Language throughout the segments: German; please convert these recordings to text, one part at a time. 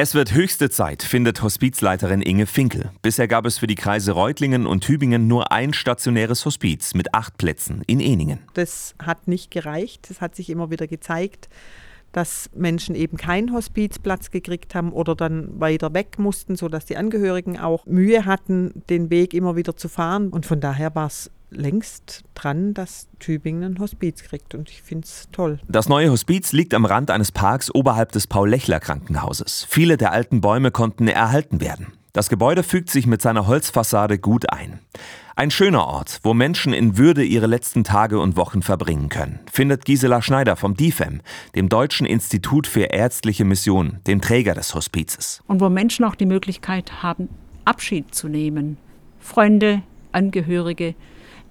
Es wird höchste Zeit, findet Hospizleiterin Inge Finkel. Bisher gab es für die Kreise Reutlingen und Tübingen nur ein stationäres Hospiz mit acht Plätzen in Eningen. Das hat nicht gereicht. Es hat sich immer wieder gezeigt, dass Menschen eben keinen Hospizplatz gekriegt haben oder dann weiter weg mussten, sodass die Angehörigen auch Mühe hatten, den Weg immer wieder zu fahren. Und von daher war es längst dran, dass Tübingen ein Hospiz kriegt und ich finde es toll. Das neue Hospiz liegt am Rand eines Parks oberhalb des Paul-Lechler-Krankenhauses. Viele der alten Bäume konnten erhalten werden. Das Gebäude fügt sich mit seiner Holzfassade gut ein. Ein schöner Ort, wo Menschen in Würde ihre letzten Tage und Wochen verbringen können, findet Gisela Schneider vom DIFEM, dem Deutschen Institut für Ärztliche Mission, dem Träger des Hospizes. Und wo Menschen auch die Möglichkeit haben, Abschied zu nehmen. Freunde, Angehörige,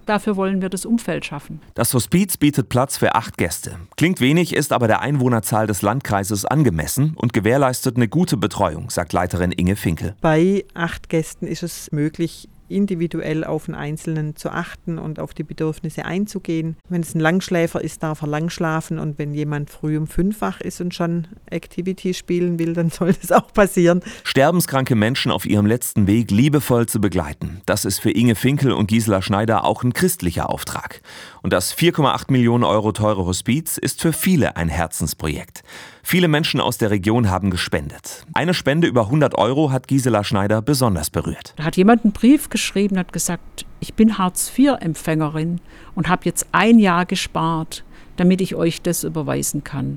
Dafür wollen wir das Umfeld schaffen. Das Hospiz bietet Platz für acht Gäste. Klingt wenig, ist aber der Einwohnerzahl des Landkreises angemessen und gewährleistet eine gute Betreuung, sagt Leiterin Inge Finkel. Bei acht Gästen ist es möglich, individuell auf den Einzelnen zu achten und auf die Bedürfnisse einzugehen. Wenn es ein Langschläfer ist, darf er lang schlafen und wenn jemand früh um fünf wach ist und schon Activity spielen will, dann soll das auch passieren. Sterbenskranke Menschen auf ihrem letzten Weg liebevoll zu begleiten, das ist für Inge Finkel und Gisela Schneider auch ein christlicher Auftrag. Und das 4,8 Millionen Euro teure Hospiz ist für viele ein Herzensprojekt. Viele Menschen aus der Region haben gespendet. Eine Spende über 100 Euro hat Gisela Schneider besonders berührt. Da hat jemand einen Brief geschrieben, hat gesagt, ich bin Hartz-IV-Empfängerin und habe jetzt ein Jahr gespart, damit ich euch das überweisen kann.